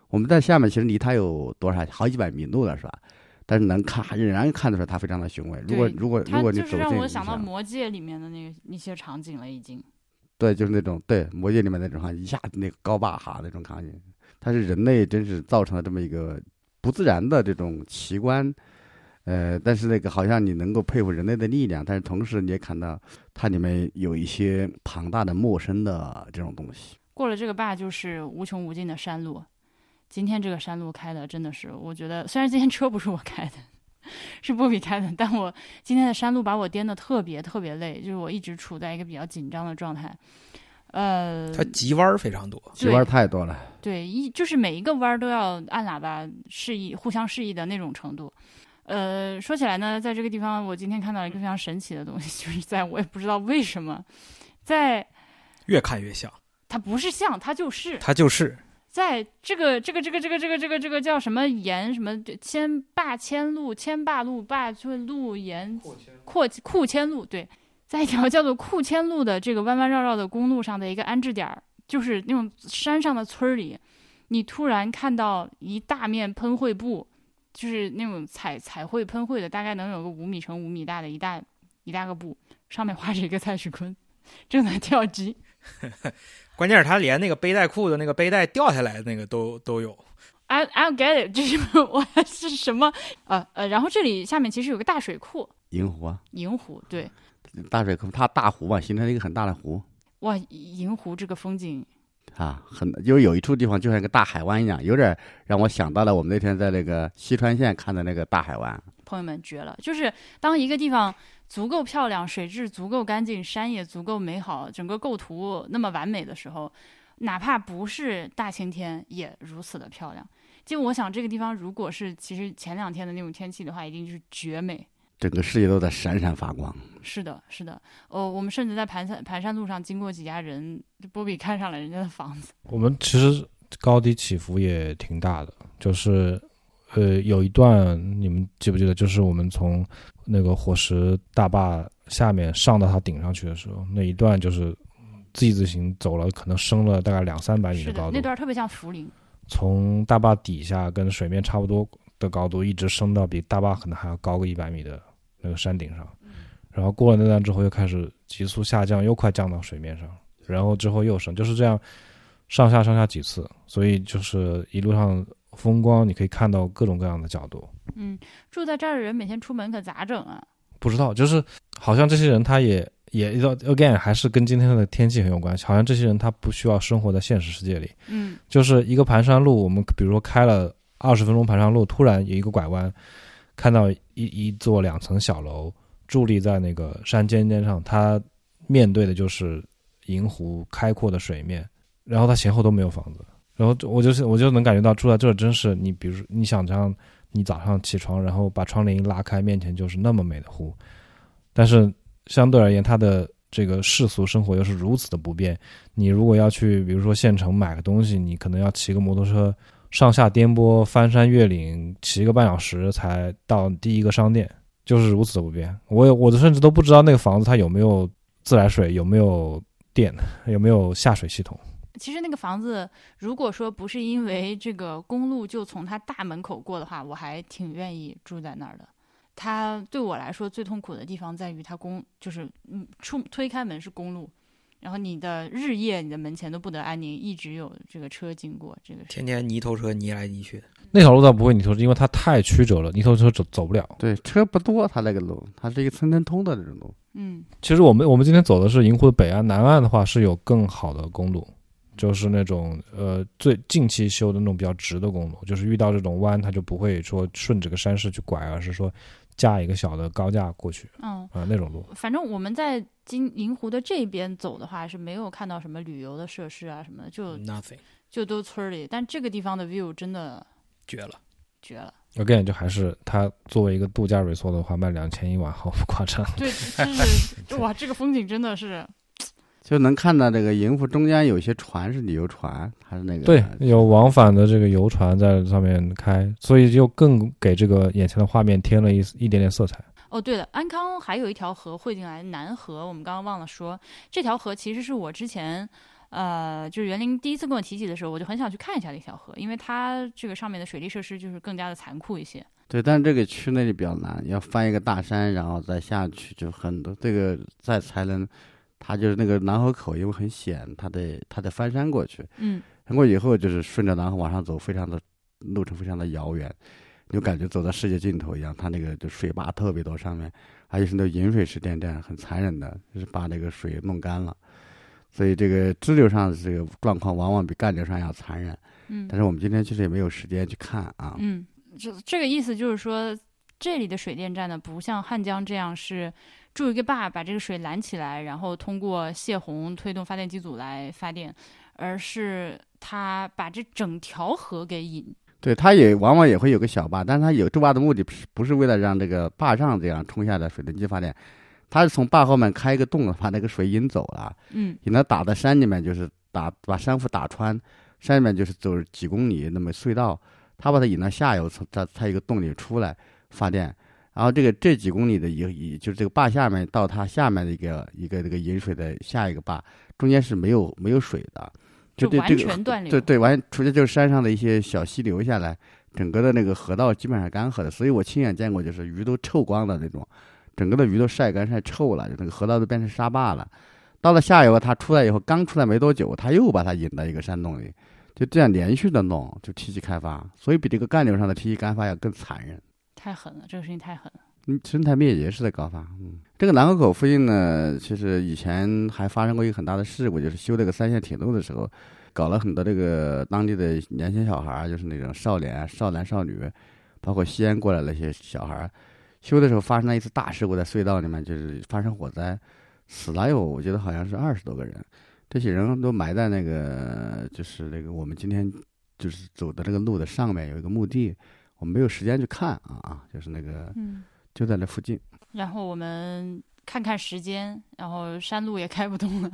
我们在下面其实离它有多少好几百米路了，是吧？但是能看，仍然看得出来它非常的雄伟。如果如果如果你走近一让我想到《魔戒》里面的那个一些场景了，已经。对，就是那种对《魔戒》里面那种哈，一下子那个高坝哈那种场景，它是人类真是造成了这么一个不自然的这种奇观，呃，但是那个好像你能够佩服人类的力量，但是同时你也看到它里面有一些庞大的陌生的这种东西。过了这个坝就是无穷无尽的山路。今天这个山路开的真的是，我觉得虽然今天车不是我开的，是波比开的，但我今天的山路把我颠得特别特别累，就是我一直处在一个比较紧张的状态。呃，它急弯儿非常多。急弯太多了，对，一就是每一个弯儿都要按喇叭示意，互相示意的那种程度。呃，说起来呢，在这个地方，我今天看到了一个非常神奇的东西，就是在我也不知道为什么，在越看越像，它不是像，它就是它就是在这个这个这个这个这个这个这个叫什么沿什么千坝千路千坝路坝村路沿阔库千路对，在一条叫做库千路的这个弯弯绕绕的公路上的一个安置点儿，就是那种山上的村儿里，你突然看到一大面喷绘布，就是那种彩彩绘喷绘的，大概能有个五米乘五米大的一大一大个布，上面画着一个蔡徐坤正在跳级。关键是它连那个背带裤的那个背带掉下来的那个都都有。I I don't get it，这是 我是什么？呃呃，然后这里下面其实有个大水库，银湖啊，银湖，对，大水库，它大湖吧，形成了一个很大的湖哇，银湖这个风景，啊，很就是有一处地方就像一个大海湾一样，有点让我想到了我们那天在那个西川县看的那个大海湾。朋友们绝了！就是当一个地方足够漂亮，水质足够干净，山也足够美好，整个构图那么完美的时候，哪怕不是大晴天，也如此的漂亮。就我想，这个地方如果是其实前两天的那种天气的话，一定是绝美。整个世界都在闪闪发光。是的，是的，哦，我们甚至在盘山盘山路上经过几家人，波比看上了人家的房子。我们其实高低起伏也挺大的，就是呃有一段你们记不记得，就是我们从那个火石大坝下面上到它顶上去的时候，那一段就是 Z 字形走了，可能升了大概两三百米的，高度。那，段特别像福林。从大坝底下跟水面差不多的高度，一直升到比大坝可能还要高个一百米的那个山顶上，然后过了那段之后又开始急速下降，又快降到水面上，然后之后又升，就是这样上下上下几次，所以就是一路上风光你可以看到各种各样的角度。嗯，住在这儿的人每天出门可咋整啊？不知道，就是好像这些人他也也 again 还是跟今天的天气很有关系，好像这些人他不需要生活在现实世界里。嗯就是一个盘山路，我们比如说开了二十分钟盘山路，突然有一个拐弯，看到一一座两层小楼伫立在那个山尖尖上，它面对的就是银湖开阔的水面，然后它前后都没有房子，然后我就是我就能感觉到住在这儿真是你，比如你想象你早上起床，然后把窗帘一拉开，面前就是那么美的湖，但是相对而言，它的这个世俗生活又是如此的不便。你如果要去，比如说县城买个东西，你可能要骑个摩托车上下颠簸、翻山越岭，骑个半小时才到第一个商店，就是如此的不便。我我甚至都不知道那个房子它有没有自来水，有没有电，有没有下水系统。其实那个房子，如果说不是因为这个公路就从它大门口过的话，我还挺愿意住在那儿的。它对我来说最痛苦的地方在于它公就是嗯出推开门是公路，然后你的日夜你的门前都不得安宁，一直有这个车经过，这个是天天泥头车泥来泥去的。那条路倒不会泥头车，因为它太曲折了，泥头车走走不了。对，车不多，它那个路，它是一个村村通的那种路。嗯其实我们我们今天走的是银湖的北岸，南岸的话是有更好的公路，就是那种呃最近期修的那种比较直的公路，就是遇到这种弯，它就不会说顺着个山势去拐，而是说架一个小的高架过去嗯，啊、那种路。反正我们在金银湖的这边走的话是没有看到什么旅游的设施啊什么的，就 Nothing，就都村儿里。但这个地方的 view 真的绝了。绝了。again 就还是它作为一个度假 resort 的话，卖两千一晚毫不夸张。对，就是哇，这个风景真的是，就能看到这个银湖中间有些船是旅游船，还是那个对，有往返的这个游船在上面开，所以就更给这个眼前的画面添了一一点点色彩。哦，对了，安康还有一条河汇进来，南河，我们刚刚忘了说，这条河其实是我之前，呃，就是园林第一次跟我提起的时候，我就很想去看一下这条河，因为它这个上面的水利设施就是更加的残酷一些。对，但是这个区那里比较难，要翻一个大山，然后再下去，就很多这个再才能，它就是那个南河口，因为很险，它得它得翻山过去，嗯，翻过以后就是顺着南河往上走，非常的路程非常的遥远，你就感觉走到世界尽头一样。它那个就水坝特别多，上面而且是那饮水式电站，很残忍的，就是把那个水弄干了。所以这个支流上的这个状况往往比干流上要残忍。嗯但是我们今天其实也没有时间去看啊。嗯，这这个意思就是说，这里的水电站呢，不像汉江这样是筑一个坝把这个水拦起来，然后通过泄洪推动发电机组来发电，而是它把这整条河给引。对，它也往往也会有个小坝，但是它有筑坝的目的不是不是为了让这个坝上这样冲下的水电机发电，它是从坝后面开一个洞，把那个水引走了，嗯。引到打到山里面，就是打把山腹打穿，山里面就是走几公里那么隧道，它把它引到下游，从它它一个洞里出来发电，然后这个这几公里的一一就是这个坝下面到它下面的一个一个这个引水的下一个坝，中间是没有没有水的，就完对这个全断流。对对，完除了就是山上的一些小溪流下来，整个的那个河道基本上干涸的，所以我亲眼见过，就是鱼都臭光的那种，整个的鱼都晒干晒臭了，就那个河道都变成沙坝了。到了下游，它出来以后，刚出来没多久，它又把它引到一个山洞里，就这样连续的弄，就梯级开发，所以比这个干流上的梯级开发要更残忍。太狠了，这个事情太狠了。嗯，生态灭绝式的搞法。嗯，这个南河口附近呢，其实以前还发生过一个很大的事故，就是修这个三线铁路的时候，搞了很多这个当地的年轻小孩，就是那种少年、少男、少女，包括西安过来那些小孩，修的时候发生了一次大事故，在隧道里面就是发生火灾，死了有我觉得好像是二十多个人，这些人都埋在那个就是那个我们今天就是走的这个路的上面有一个墓地，我们没有时间去看啊啊，就是那个。嗯，就在那附近。然后我们看看时间，然后山路也开不动了，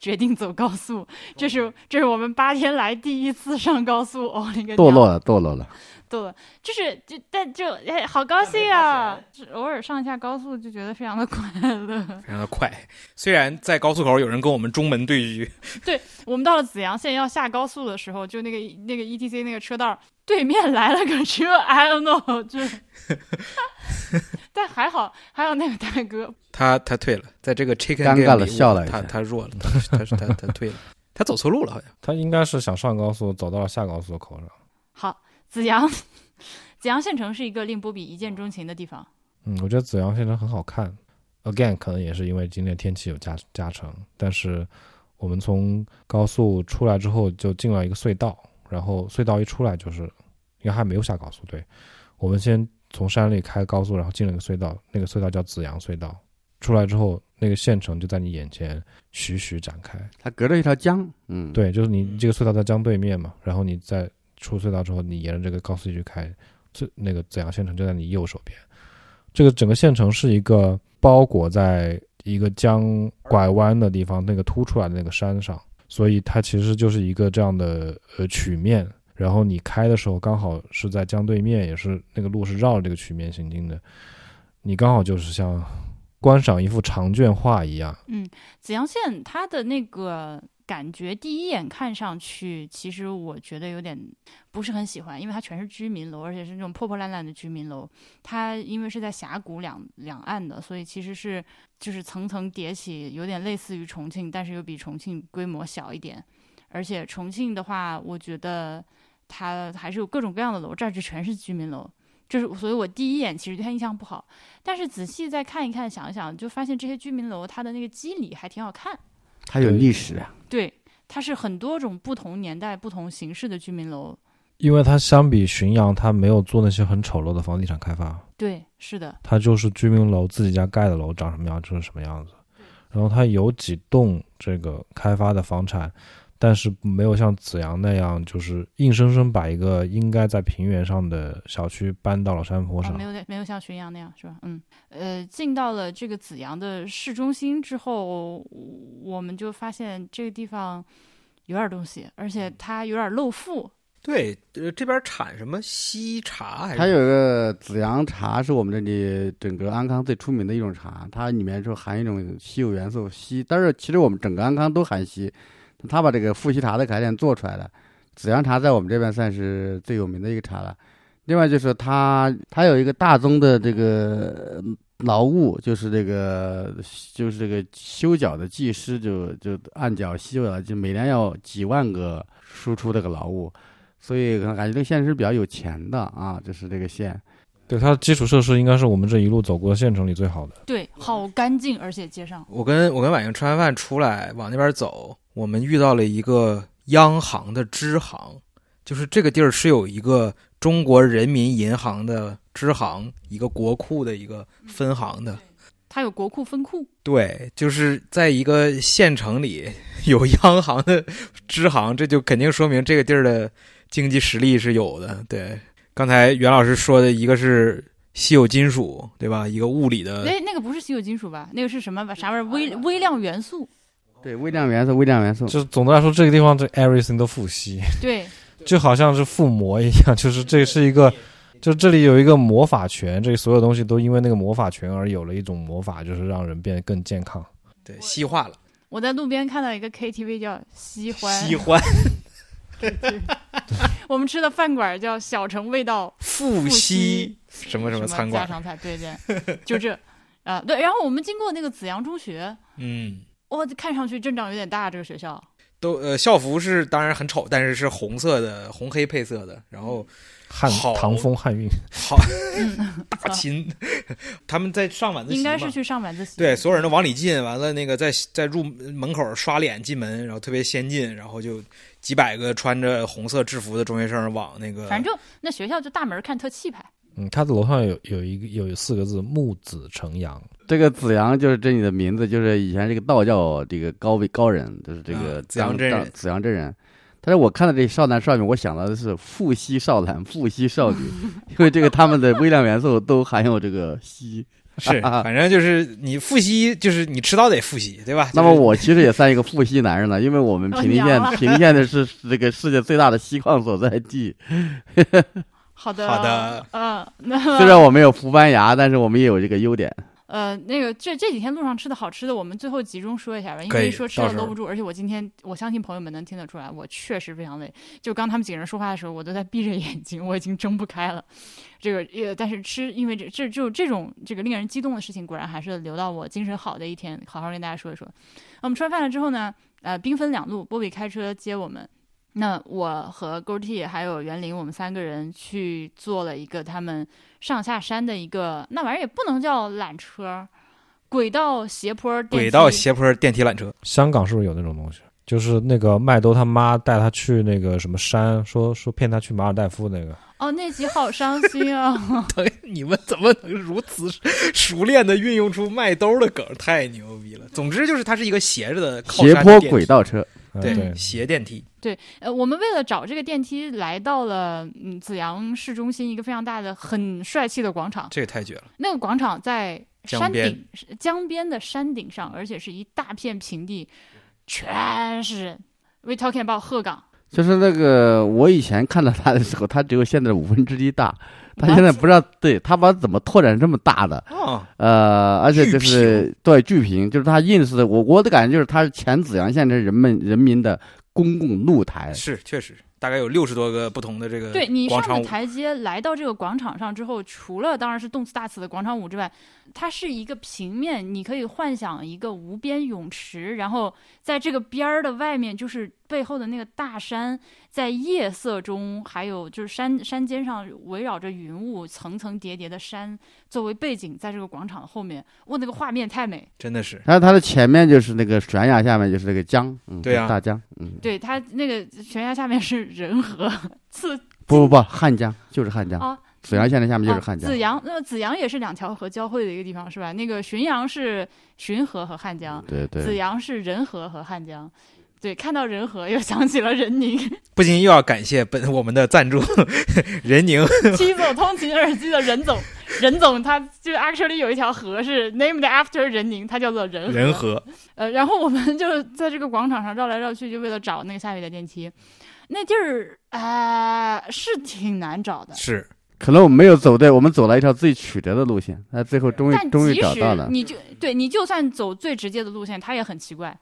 决定走高速。这是这是我们八天来第一次上高速，哦，那个堕落了，堕落了。堕落，就是就但就哎，好高兴啊！是偶尔上一下高速就觉得非常的快乐。非常的快。虽然在高速口有人跟我们中门对狙，对我们到了紫阳县要下高速的时候，就那个那个 ETC 那个车道对面来了个车，I don't know，就是，但还好还有那个大哥，他他退了，在这个 chicken 尴尬了里他笑了一下他弱了，他他他他退了，他走错路了好像。他应该是想上高速，走到了下高速口上。好，紫阳，紫阳县城是一个令波比一见钟情的地方。嗯，我觉得紫阳县城很好看。Again，可能也是因为今天天气有加加成，但是我们从高速出来之后就进了一个隧道，然后隧道一出来就是，应该还没有下高速，对，我们先从山里开高速，然后进了一个隧道，那个隧道叫紫阳隧道。出来之后，那个县城就在你眼前徐徐展开。它隔着一条江，嗯，，对，就是你这个隧道在江对面嘛，然后你在出隧道之后，你沿着这个高速一直开，这那个怎样县城就在你右手边。这个整个县城是一个包裹在一个江拐弯的地方，那个凸出来的那个山上，所以它其实就是一个这样的呃曲面。然后你开的时候刚好是在江对面，也是那个路是绕着这个曲面行进的，你刚好就是像观赏一幅长卷画一样。嗯紫阳县它的那个感觉，第一眼看上去，其实我觉得有点不是很喜欢，因为它全是居民楼，而且是那种破破烂烂的居民楼。它因为是在峡谷两两岸的，所以其实是就是层层叠起，有点类似于重庆，但是又比重庆规模小一点。而且重庆的话，我觉得它还是有各种各样的楼，这儿就全是居民楼。就是，所以我第一眼其实对他印象不好，但是仔细再看一看、想一想，就发现这些居民楼它的那个肌理还挺好看。它有历史啊。对，它是很多种不同年代、不同形式的居民楼。因为它相比浔阳，它没有做那些很丑陋的房地产开发，对，是的，它就是居民楼自己家盖的楼长什么样就是什么样子。然后它有几栋这个开发的房产，但是没有像紫阳那样，就是硬生生把一个应该在平原上的小区搬到了山坡哦，上。没有没有像浔阳那样是吧？嗯，呃，进到了这个紫阳的市中心之后，我们就发现这个地方有点东西，而且它有点露富。对，呃，这边产什么西茶还是？它有一个紫阳茶，是我们这里整个安康最出名的一种茶，它里面就含一种稀有元素硒，但是其实我们整个安康都含硒，它把这个富硒茶的概念做出来了。紫阳茶在我们这边算是最有名的一个茶了。另外就是它，它有一个大宗的这个劳务，就是这个就是这个修脚的技师就就按脚修了，就每年要几万个输出这个劳务。所以可能感觉这个县是比较有钱的啊，就是这个县。对它的基础设施应该是我们这一路走过的县城里最好的。对，好干净，而且街上我跟我跟婉莹吃完饭出来往那边走，我们遇到了一个央行的支行，就是这个地儿是有一个中国人民银行的支行，一个国库的一个分行的。它有国库分库。对，就是在一个县城里有央行的支行，这就肯定说明这个地儿的经济实力是有的。对，刚才袁老师说的一个是稀有金属，对吧？一个物理的，哎，那个不是稀有金属吧？那个是什么？啥玩意儿？微微量元素。对，微量元素，微量元素。就是总的来说，这个地方这 everything 都富硒，对，就好像是附魔一样，就是这是一个，就这里有一个魔法权，这所有东西都因为那个魔法权而有了一种魔法，就是让人变得更健康。对，西化了，我在路边看到一个 KTV 叫西欢，西欢，我们吃的饭馆叫小城味道富硒什么什么餐馆，家常菜，对对，就这，啊、对。然后我们经过那个紫阳中学，嗯，哇，看上去阵仗有点大，这个学校。都呃校服是当然很丑，但是是红色的，红黑配色的，然后汉唐风汉韵，好大秦，他们在上晚自习应该是去上晚自习。对，所有人都往里进，完了那个在在入门口刷脸进门，然后特别先进，然后就几百个穿着红色制服的中学生往那个，反正那学校就大门看特气派。嗯，他的楼上有有一个有四个字“木子成阳这个子阳就是这里的名字，就是以前这个道教这个高位高人，就是这个啊子阳真人子阳真人。但是我看到这少男少女，我想到的是富硒少男、富硒少女，因为这个他们的微量元素都含有这个硒。是，反正就是你复习，就是你迟早得复习，对吧？那么我其实也算一个复习男人了，因为我们哦平陵县平陵县的是这个世界最大的锡矿所在地。好的，好的，嗯，那虽然我们有扶班牙，但是我们也有这个优点。呃，那个这这几天路上吃的好吃的，我们最后集中说一下吧，因为说吃的搂不住，而且我今天我相信朋友们能听得出来，我确实非常累。就刚他们几个人说话的时候，我都在闭着眼睛，我已经睁不开了。这个呃，但是吃，因为这这就这种这个令人激动的事情，果然还是留到我精神好的一天，好好跟大家说一说。我们吃完饭了之后呢，呃，兵分两路，波比开车接我们。那我和 g o T 还有袁林，我们三个人去做了一个他们上下山的一个，那玩意儿也不能叫缆车，轨道斜坡电轨道斜坡电梯缆车，香港是不是有那种东西？就是那个麦兜他妈带他去那个什么山，说说骗他去马尔代夫那个，哦，那集好伤心啊！你们怎么能如此熟练的运用出麦兜的梗？太牛逼了！总之就是它是一个斜着的靠斜坡轨道车，对嗯对，斜电梯，呃，我们为了找这个电梯，来到了嗯紫阳市中心一个非常大的、很帅气的广场。这个太绝了。那个广场在山顶，是江边的山顶上，而且是一大片平地，全是人。We talking about 鹤岗，就是那个我以前看到它的时候，它只有现在的五分之一大。它现在不知道，对它把怎么拓展这么大的？哦，呃，而且就巨是对巨屏，就是它 ins 的，我我的感觉就是它是前紫阳县这人们人民的公共露台。是确实，大概有六十多个不同的这个对你上了台阶，来到这个广场上之后，除了当然是动次大次的广场舞之外，它是一个平面，你可以幻想一个无边泳池，然后在这个边儿的外面就是背后的那个大山，在夜色中，还有就是山山尖上围绕着云雾，层层叠叠的山作为背景，在这个广场后面，哇，那个画面太美。真的是然后它的前面就是那个悬崖，下面就是那个江，嗯，对啊大江，嗯，对它那个悬崖下面是人河，刺不不不，汉江就是汉江，啊，紫阳县的下面就是哦汉江紫。阳，那么紫阳也是两条河交汇的一个地方，是吧？那个浔阳是浔河和汉江，对对紫，阳是仁和和汉江。对，看到仁和又想起了任宁，不禁又要感谢本我们的赞助任宁，七走通勤耳机的任总，任总他就 actually 有一条河是 named after 任宁，它叫做仁和。仁和，呃，然后我们就在这个广场上绕来绕去，就为了找那个下雨的电梯。那地儿啊、是挺难找的，是 可能我们没有走对，我们走了一条最曲折的路线，那最后终于终于找到了。你就对你就算走最直接的路线，它也很奇怪。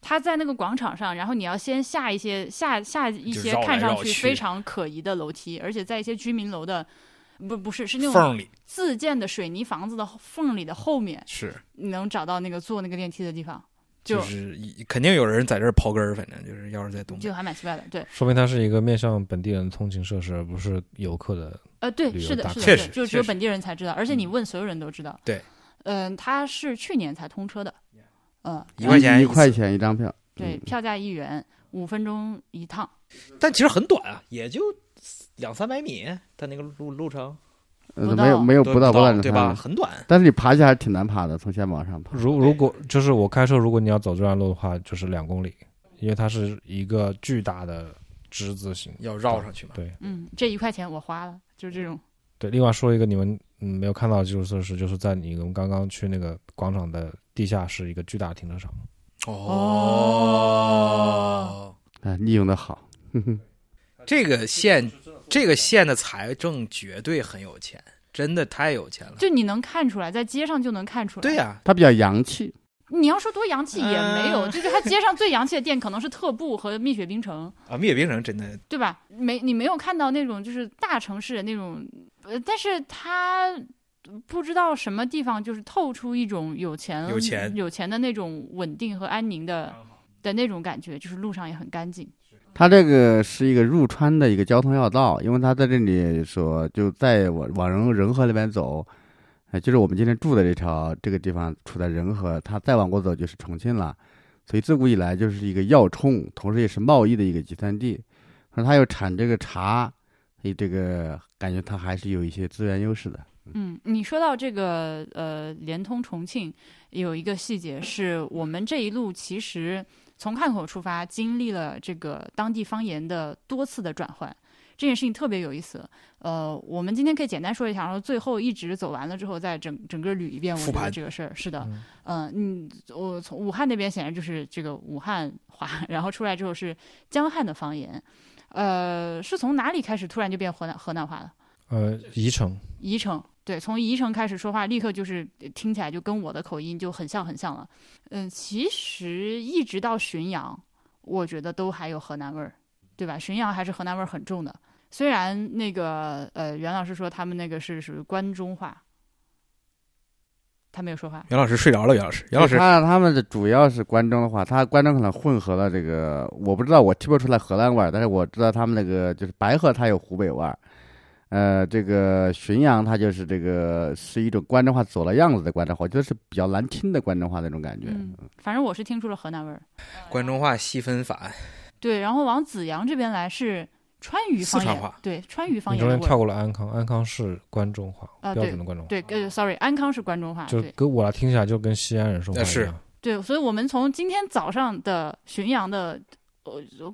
它在那个广场上，然后你要先下一些下下一些看上去去非常可疑的楼梯，而且在一些居民楼的不不是是那种缝里自建的水泥房子的缝里的后面，是，你能找到那个坐那个电梯的地方，就就是一肯定有人在这儿刨根儿，反正就是要是在东北就还蛮奇怪的。对，说明它是一个面向本地人的通勤设施，而不是游客的。呃，对，是的，是的，确实对就只有本地人才知道，而且你嗯问所有人都知道。对，嗯、它是去年才通车的，嗯，一块钱次一块，钱一张票，对，嗯票价一元，五分钟一趟。但其实很短啊，也就两三百米，它那个路路程呃没有没有不到不到对吧？很短，但是你爬起来还挺难爬的，从线往上爬。如如果就是我开车，如果你要走这段路的话，就是两公里，因为它是一个巨大的之字形。要绕上去嘛。对嗯，这一块钱我花了，就是这种。对，另外说一个你们嗯没有看到的基础设施，就是在你们刚刚去那个广场的地下是一个巨大的停车场。哦，哎，利用的好，这个县，这个县的财政绝对很有钱，真的太有钱了。就你能看出来，在街上就能看出来。对、呀、它比较洋气。你要说多洋气也没有，嗯就是它街上最洋气的店可能是特步和蜜雪冰城，啊，蜜雪冰城真的对吧？没你没有看到那种就是大城市的那种，呃，但是它不知道什么地方就是透出一种有钱有钱有钱的那种稳定和安宁的的那种感觉，就是路上也很干净。它这个是一个入川的一个交通要道，因为它在这里说就在往往仁仁和那边走，呃，就是我们今天住的这条这个地方处在仁和，它再往过走就是重庆了，所以自古以来就是一个要冲，同时也是贸易的一个集散地。那它又产这个茶，所以这个感觉它还是有一些资源优势的。嗯，你说到这个呃，联通重庆有一个细节，是我们这一路其实从汉口出发，经历了这个当地方言的多次的转换。这件事情特别有意思。呃，我们今天可以简单说一下，然后最后一直走完了之后，再整整个捋一遍。我觉得复盘这个事儿是的，嗯嗯嗯，我从武汉那边显然就是这个武汉话，然后出来之后是江汉的方言。呃，是从哪里开始突然就变河南河南话了？呃，宜城，宜城，对，从宜城开始说话，立刻就是呃听起来就跟我的口音就很像很像了。嗯，其实一直到浔阳，我觉得都还有河南味儿，对吧？浔阳还是河南味儿很重的。虽然那个呃，袁老师说他们那个是属于关中话，他没有说话。袁老师睡着了，袁老师，袁老师，他他们的主要是关中的话，他关中可能混合了这个，我不知道，我听不出来河南味儿，但是我知道他们那个就是白河，它有湖北味儿，呃，这个浔阳它就是这个是一种关中话走了样子的关中话，我觉得是比较难听的关中话那种感觉。嗯，反正我是听出了河南味儿。关中话细分法，对，然后往子阳这边来是川渝方言，话对，川渝方你中间跳。过了安康，安康是关中话，啊标准的关中话，对，呃，sorry，安康是关中话，就对跟我来听起来就跟西安人说话呃是一样。对，所以我们从今天早上的浔阳的呃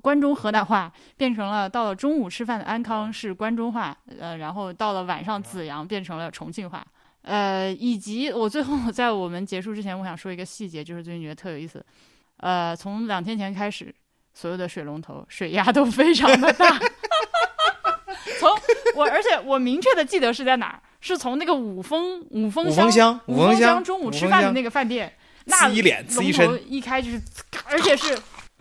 关中河南话，变成了到了中午吃饭的安康是关中话，呃，然后到了晚上紫阳变成了重庆话，呃，以及我最后在我们结束之前，我想说一个细节，就是最近觉得特有意思，呃，从两天前开始，所有的水龙头水压都非常的大。从我，而且我明确的记得是在哪儿，是从那个五峰五峰乡五五峰乡乡中午吃饭的那个饭店，那一脸呲一身龙头一开就是，而且是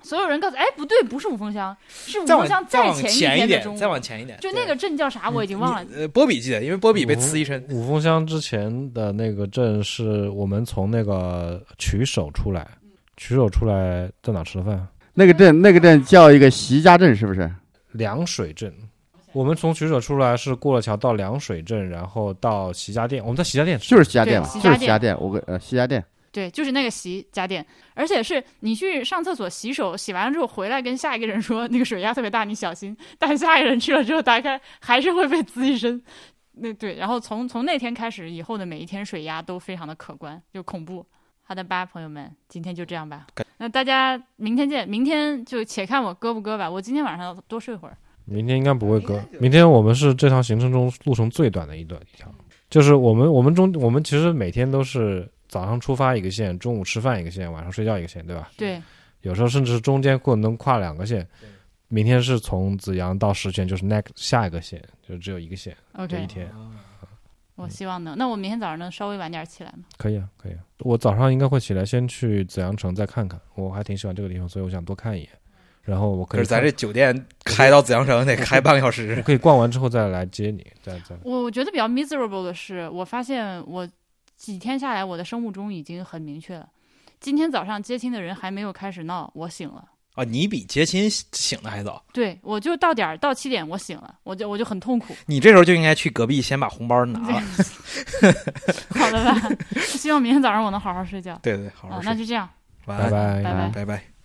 所有人告诉，哎，不对，不是五峰乡，是五峰乡再往前一点，天的中，再往前一点，就那个镇叫啥我已经忘了。呃，波比记得，因为波比被呲一身。五峰乡之前的那个镇是我们从那个曲首出来，曲首出来在哪吃的饭？那个镇那个镇叫一个席家镇，是不是？凉水镇。我们从曲首出来是过了桥到凉水镇，然后到席家店。我们在席家店吃，就是席家店嘛，就是席家店。我跟呃席家店，对，就是那个洗家电，而且是你去上厕所洗手，洗完了之后回来跟下一个人说那个水压特别大，你小心。但下一个人去了之后打开还是会被滋一身。那对，然后从从那天开始以后的每一天水压都非常的可观，就恐怖。好的吧，朋友们，今天就这样吧。那大家明天见，明天就且看我割不割吧。我今天晚上要多睡会儿。明天应该不会割。明天我们是这趟行程中路程最短的一段一条，就是我们我们中我们其实每天都是早上出发一个线，中午吃饭一个线，晚上睡觉一个线，对吧？对，有时候甚至是中间可能跨两个线。明天是从紫阳到石泉，就是 next 下一个线，就只有一个线，这 OK，一天我希望能。那我明天早上能稍微晚点起来吗？可以啊，可以啊。我早上应该会起来，先去紫阳城再看看，我还挺喜欢这个地方，所以我想多看一眼。然后我可以看可是咱这酒店开到紫阳城得开半个小时我，可以逛完之后再来接你，再再我我觉得比较 miserable 的是，我发现我几天下来，我的生物钟已经很明确了。今天早上接亲的人还没有开始闹，我醒了。啊！你比接亲醒的还早，对，我就到点儿到七点，我醒了，我就我就很痛苦。你这时候就应该去隔壁先把红包拿了。好的吧，希望明天早上我能好好睡觉。对对，好啊好，睡，那就这样。拜拜拜拜拜拜。